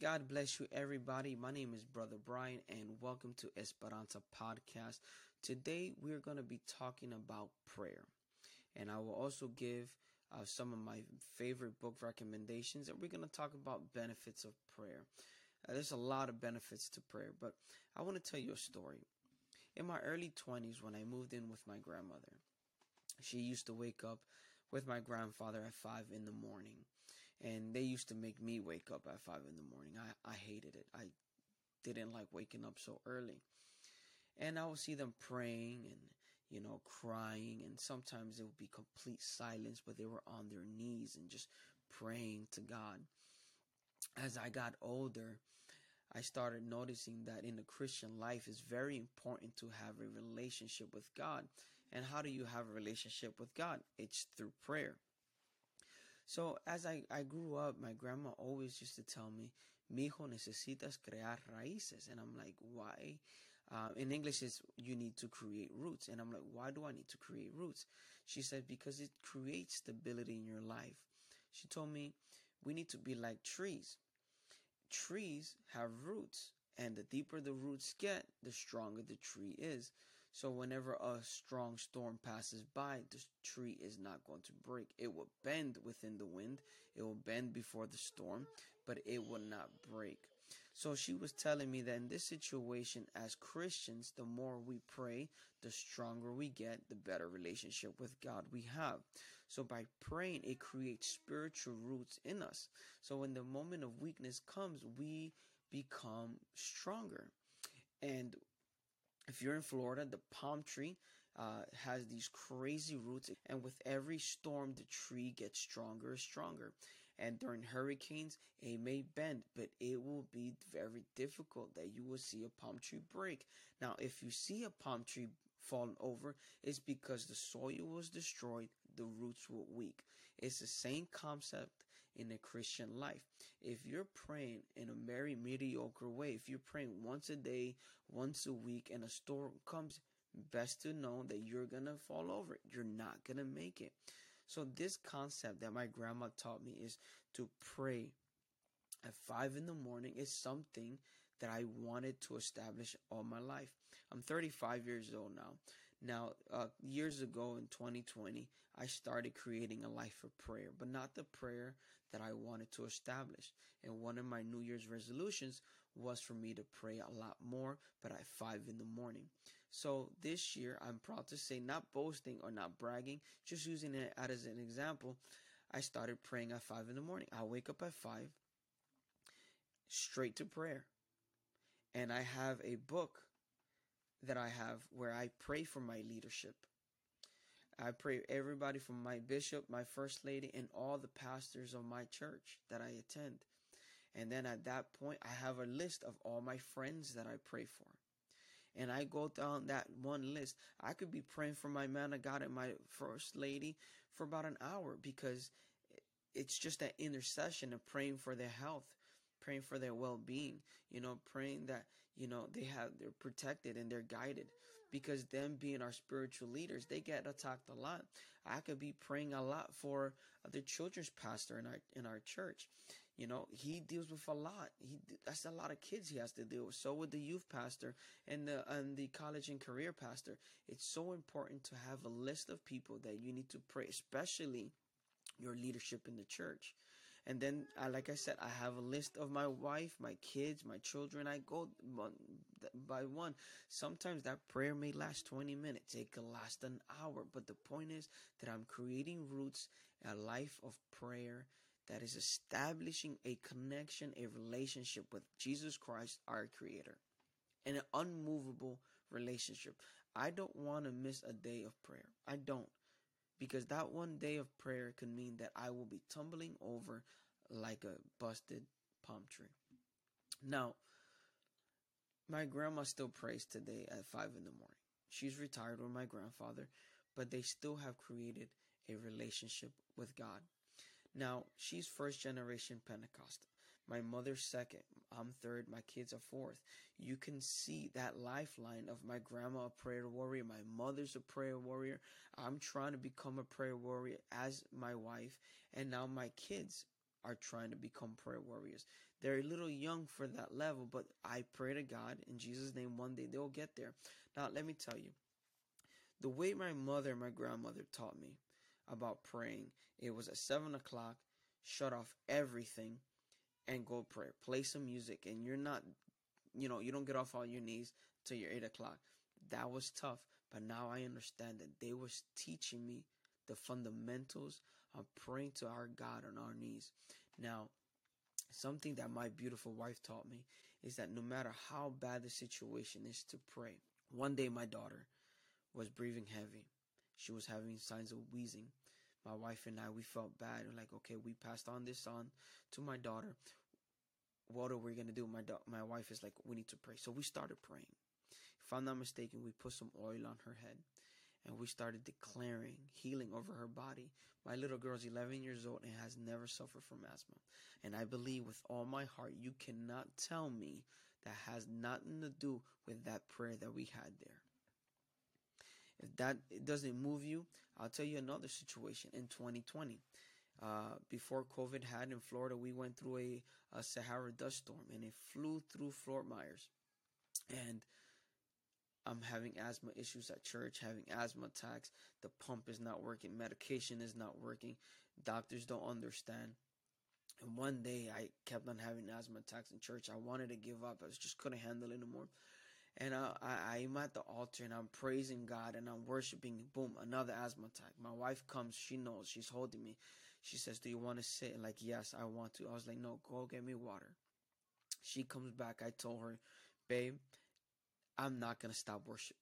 God bless you, everybody. My name is Brother Brian, and welcome to Esperanza Podcast. Today, we're going to be talking about prayer, and I will also give uh, some of my favorite book recommendations, and we're going to talk about benefits of prayer. Uh, there's a lot of benefits to prayer, but I want to tell you a story. In my early 20s, when I moved in with my grandmother, she used to wake up with my grandfather at 5 in the morning and they used to make me wake up at five in the morning. I, I hated it. I didn't like waking up so early. And I would see them praying and, you know, crying. And sometimes it would be complete silence, but they were on their knees and just praying to God. As I got older, I started noticing that in the Christian life it's very important to have a relationship with God. And how do you have a relationship with God? It's through prayer. So as I, I grew up, my grandma always used to tell me, Mijo, necesitas crear raíces. And I'm like, why? Uh, in English, it's you need to create roots. And I'm like, why do I need to create roots? She said, because it creates stability in your life. She told me, we need to be like trees. Trees have roots, and the deeper the roots get, the stronger the tree is. So whenever a strong storm passes by, the tree is not going to break. It will bend within the wind. It will bend before the storm, but it will not break. So she was telling me that in this situation, as Christians, the more we pray, the stronger we get, the better relationship with God we have. So by praying, it creates spiritual roots in us. So when the moment of weakness comes, we become stronger. And if you're in Florida, the palm tree uh, has these crazy roots, and with every storm, the tree gets stronger and stronger. And during hurricanes, it may bend, but it will be very difficult that you will see a palm tree break. Now, if you see a palm tree fallen over, it's because the soil was destroyed, the roots were weak. It's the same concept in a Christian life. If you're praying in a very mediocre way, if you're praying once a day, once a week, and a storm comes, best to know that you're gonna fall over. You're not gonna make it. So this concept that my grandma taught me is to pray at five in the morning is something that I wanted to establish all my life. I'm 35 years old now. Now, uh, years ago in 2020, I started creating a life of prayer, but not the prayer that I wanted to establish. And one of my New Year's resolutions was for me to pray a lot more, but at five in the morning. So this year, I'm proud to say, not boasting or not bragging, just using it as an example, I started praying at five in the morning. I wake up at five, straight to prayer. And I have a book that I have where I pray for my leadership. I pray everybody from my bishop, my first lady, and all the pastors of my church that I attend. And then at that point, I have a list of all my friends that I pray for. And I go down that one list. I could be praying for my man of God and my first lady for about an hour because it's just that intercession of praying for their health, praying for their well-being, you know, praying that, you know, they have, they're protected and they're guided because them being our spiritual leaders, they get attacked a lot. I could be praying a lot for the children's pastor in our, in our church. You know, he deals with a lot. He that's a lot of kids he has to deal with. So with the youth pastor and the and the college and career pastor, it's so important to have a list of people that you need to pray, especially your leadership in the church. And then, uh, like I said, I have a list of my wife, my kids, my children. I go by one. Sometimes that prayer may last 20 minutes. It could last an hour. But the point is that I'm creating roots, a life of prayer that is establishing a connection, a relationship with Jesus Christ, our Creator, and an unmovable relationship. I don't want to miss a day of prayer. I don't. Because that one day of prayer can mean that I will be tumbling over like a busted palm tree. Now, my grandma still prays today at 5 in the morning. She's retired with my grandfather, but they still have created a relationship with God. Now, she's first generation Pentecostal. My mother's second. I'm third. My kids are fourth. You can see that lifeline of my grandma, a prayer warrior. My mother's a prayer warrior. I'm trying to become a prayer warrior as my wife. And now my kids are trying to become prayer warriors. They're a little young for that level, but I pray to God in Jesus' name one day they'll get there. Now, let me tell you the way my mother my grandmother taught me about praying, it was at 7 o'clock, shut off everything and go pray. Play some music, and you're not, you know, you don't get off on your knees till you're 8 o'clock. That was tough, but now I understand that they was teaching me the fundamentals of praying to our God on our knees. Now, something that my beautiful wife taught me is that no matter how bad the situation is to pray. One day my daughter was breathing heavy. She was having signs of wheezing. My wife and I, we felt bad. We're like, okay, we passed on this on to my daughter. What are we gonna do? My do- my wife is like, we need to pray. So we started praying. If I'm not mistaken, we put some oil on her head and we started declaring healing over her body. My little girl's 11 years old and has never suffered from asthma. And I believe with all my heart, you cannot tell me that has nothing to do with that prayer that we had there. If that doesn't move you, I'll tell you another situation in 2020. Uh, before COVID had in Florida, we went through a, a Sahara dust storm and it flew through Fort Myers. And I'm having asthma issues at church, having asthma attacks. The pump is not working, medication is not working. Doctors don't understand. And one day I kept on having asthma attacks in church. I wanted to give up. I just couldn't handle it anymore. And I, I, I'm at the altar and I'm praising God and I'm worshiping. Boom, another asthma attack. My wife comes. She knows. She's holding me. She says, Do you want to sit? And like, yes, I want to. I was like, No, go get me water. She comes back. I told her, Babe, I'm not going to stop worshiping.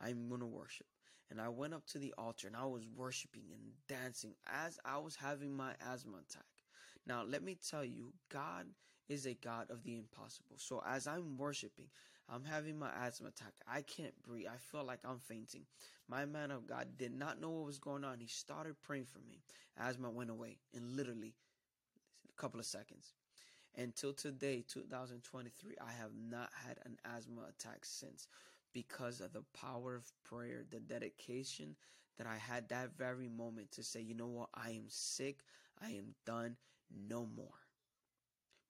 I'm going to worship. And I went up to the altar and I was worshiping and dancing as I was having my asthma attack. Now, let me tell you, God is a God of the impossible. So as I'm worshiping, I'm having my asthma attack. I can't breathe. I feel like I'm fainting. My man of God did not know what was going on. He started praying for me. Asthma went away in literally a couple of seconds. Until today, 2023, I have not had an asthma attack since because of the power of prayer, the dedication that I had that very moment to say, you know what, I am sick, I am done, no more.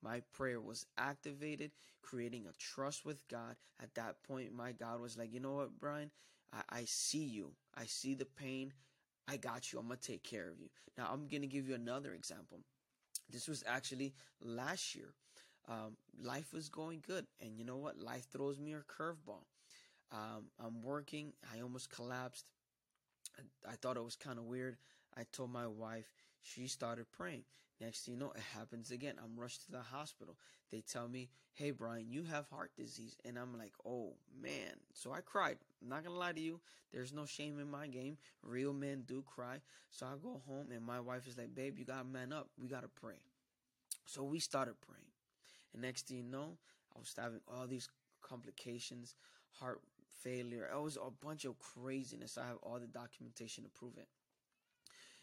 My prayer was activated, creating a trust with God. At that point, my God was like, you know what, Brian, I, I see you, I see the pain, I got you, I'm gonna take care of you. Now, I'm gonna give you another example. This was actually last year. Um, life was going good, and you know what? Life throws me a curveball. Um, I'm working. I almost collapsed. I, I thought it was kind of weird. I told my wife. She started praying. Next thing you know, it happens again. I'm rushed to the hospital. They tell me, "Hey, Brian, you have heart disease," and I'm like, "Oh man!" So I cried. I'm not gonna lie to you. There's no shame in my game. Real men do cry. So I go home, and my wife is like, "Babe, you gotta man up. We gotta pray." So we started praying, and next thing you know, I was having all these complications, heart failure. It was a bunch of craziness. I have all the documentation to prove it.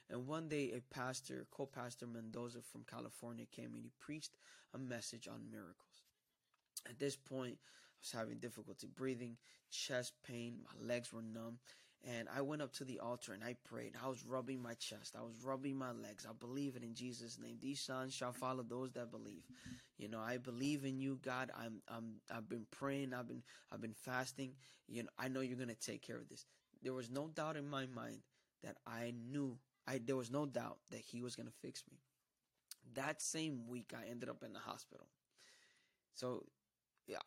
And one day, a pastor, co pastor Mendoza from California, came and he preached a message on miracles. At this point, I was having difficulty breathing, chest pain, my legs were numb. And I went up to the altar and I prayed. I was rubbing my chest. I was rubbing my legs. I believe it in Jesus' name. These signs shall follow those that believe. You know, I believe in you, God. I'm, I'm, I've been praying. I've been, I've been fasting. You know, I know you're gonna take care of this. There was no doubt in my mind that I knew. I there was no doubt that He was gonna fix me. That same week, I ended up in the hospital. So,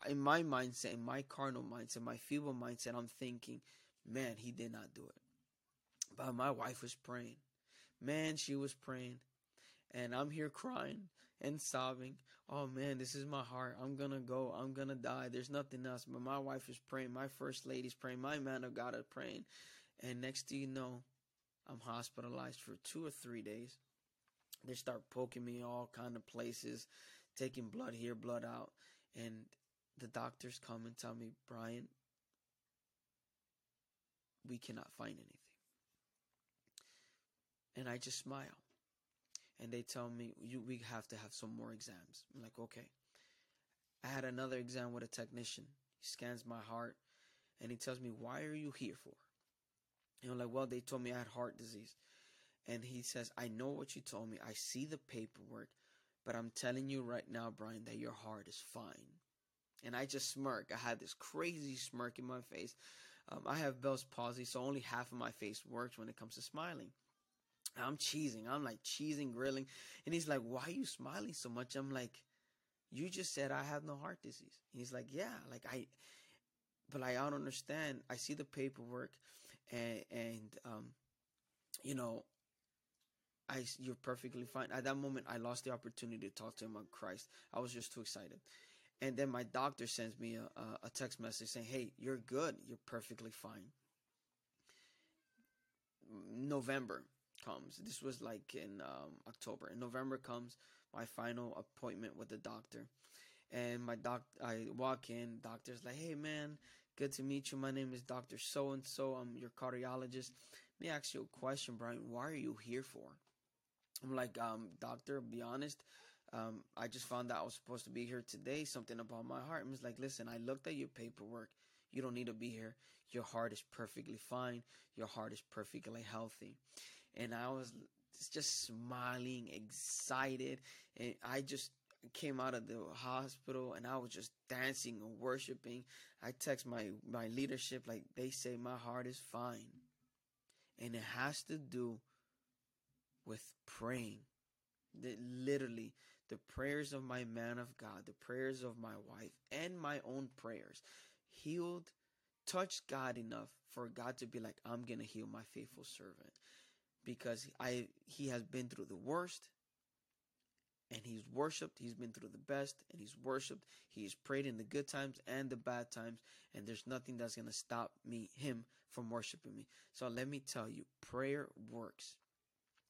in my mindset, in my carnal mindset, my feeble mindset, I'm thinking Man, he did not do it. But my wife was praying. Man, she was praying. And I'm here crying and sobbing. Oh man, this is my heart. I'm gonna go. I'm gonna die. There's nothing else. But my wife is praying. My first lady's praying. My man of God is praying. And next thing you know, I'm hospitalized for two or three days. They start poking me all kind of places, taking blood here, blood out. And the doctors come and tell me, Brian, we cannot find anything. And I just smile. And they tell me, you, we have to have some more exams. I'm like, okay. I had another exam with a technician. He scans my heart and he tells me, why are you here for? And I'm like, well, they told me I had heart disease. And he says, I know what you told me. I see the paperwork, but I'm telling you right now, Brian, that your heart is fine. And I just smirk. I had this crazy smirk in my face. Um, I have Bell's palsy, so only half of my face works when it comes to smiling. I'm cheesing. I'm like cheesing, grilling. And he's like, Why are you smiling so much? I'm like, You just said I have no heart disease. And he's like, Yeah, like I, but like, I don't understand. I see the paperwork and, and, um, you know, I, you're perfectly fine. At that moment, I lost the opportunity to talk to him on Christ. I was just too excited. And then my doctor sends me a, a text message saying, Hey, you're good. You're perfectly fine. November comes. This was like in um, October. In November comes my final appointment with the doctor. And my doc, I walk in. Doctor's like, "Hey, man, good to meet you. My name is Doctor So and So. I'm your cardiologist. Let me ask you a question, Brian. Why are you here for?" I'm like, um, "Doctor, be honest. Um, I just found out I was supposed to be here today. Something about my heart." And he's like, "Listen, I looked at your paperwork. You don't need to be here. Your heart is perfectly fine. Your heart is perfectly healthy." And I was just smiling, excited, and I just came out of the hospital and I was just dancing and worshiping. I text my my leadership like they say my heart is fine. And it has to do with praying. That literally the prayers of my man of God, the prayers of my wife and my own prayers healed touched God enough for God to be like I'm going to heal my faithful servant because I he has been through the worst and he's worshiped. He's been through the best and he's worshiped. He's prayed in the good times and the bad times, and there's nothing that's gonna stop me him from worshiping me. So let me tell you, prayer works.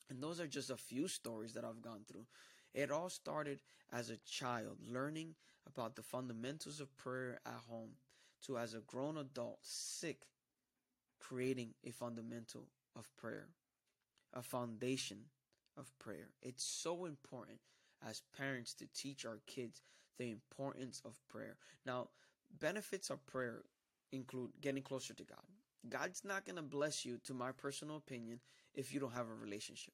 And those are just a few stories that I've gone through. It all started as a child, learning about the fundamentals of prayer at home, to as a grown adult, sick, creating a fundamental of prayer, a foundation of prayer. It's so important as parents to teach our kids the importance of prayer. Now, benefits of prayer include getting closer to God. God's not going to bless you, to my personal opinion, if you don't have a relationship.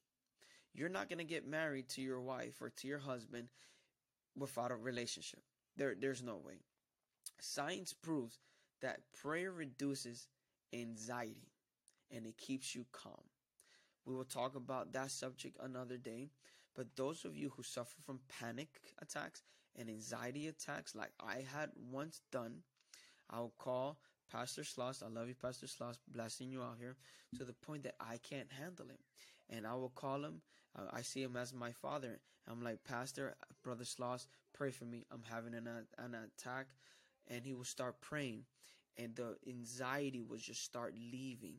You're not going to get married to your wife or to your husband without a relationship. There, there's no way. Science proves that prayer reduces anxiety and it keeps you calm. We will talk about that subject another day. But those of you who suffer from panic attacks and anxiety attacks, like I had once done, I'll call Pastor Sloss. I love you, Pastor Sloss, blessing you out here to the point that I can't handle it. And I will call him. I see him as my father. I'm like, Pastor, Brother Sloss, pray for me. I'm having an, an attack. And he will start praying. And the anxiety will just start leaving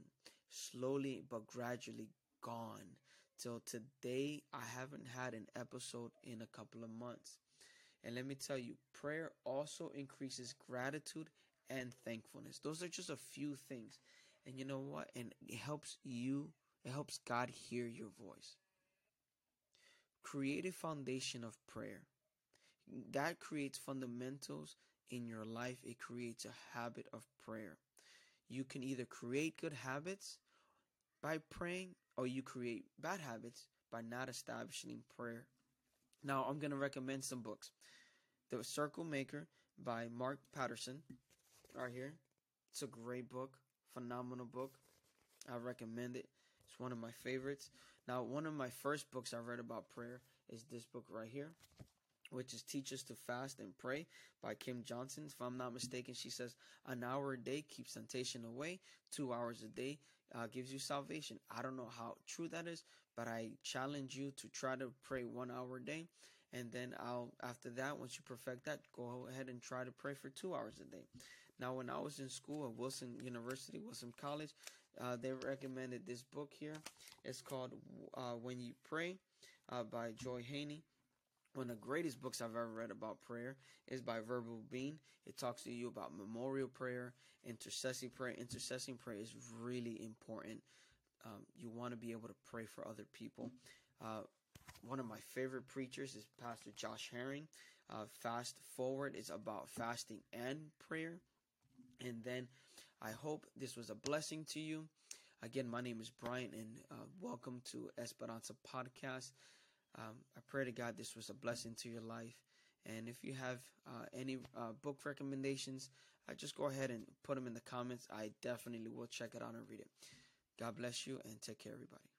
slowly but gradually gone. Till today, I haven't had an episode in a couple of months. And let me tell you, prayer also increases gratitude and thankfulness. Those are just a few things. And you know what? And it helps you, it helps God hear your voice. Create a foundation of prayer. That creates fundamentals in your life, it creates a habit of prayer. You can either create good habits by praying or you create bad habits by not establishing prayer. Now, I'm going to recommend some books. The Circle Maker by Mark Batterson, right here. It's a great book, phenomenal book. I recommend it. It's one of my favorites. Now, one of my first books I read about prayer is this book right here, which is Teach Us to Fast and Pray by Kim Johnson. If I'm not mistaken, she says, An hour a day keeps temptation away, two hours a day uh, gives you salvation. I don't know how true that is, but I challenge you to try to pray one hour a day. And then I'll, after that, once you perfect that, go ahead and try to pray for two hours a day. Now, when I was in school at Wilson University, Wilson College, uh, they recommended this book here. It's called uh, When You Pray uh, by Joy Haney. One of the greatest books I've ever read about prayer is by Verbal Bean. It talks to you about memorial prayer, intercessory prayer. Intercessory prayer is really important. Um, you want to be able to pray for other people. Uh, one of my favorite preachers is Pastor Josh Herring. Uh, Fast Forward is about fasting and prayer. And then I hope this was a blessing to you. Again, my name is Brian, and uh, welcome to Esperanza Podcast. Um, I pray to God this was a blessing to your life. And if you have uh, any uh, book recommendations, uh, just go ahead and put them in the comments. I definitely will check it out and read it. God bless you and take care, everybody.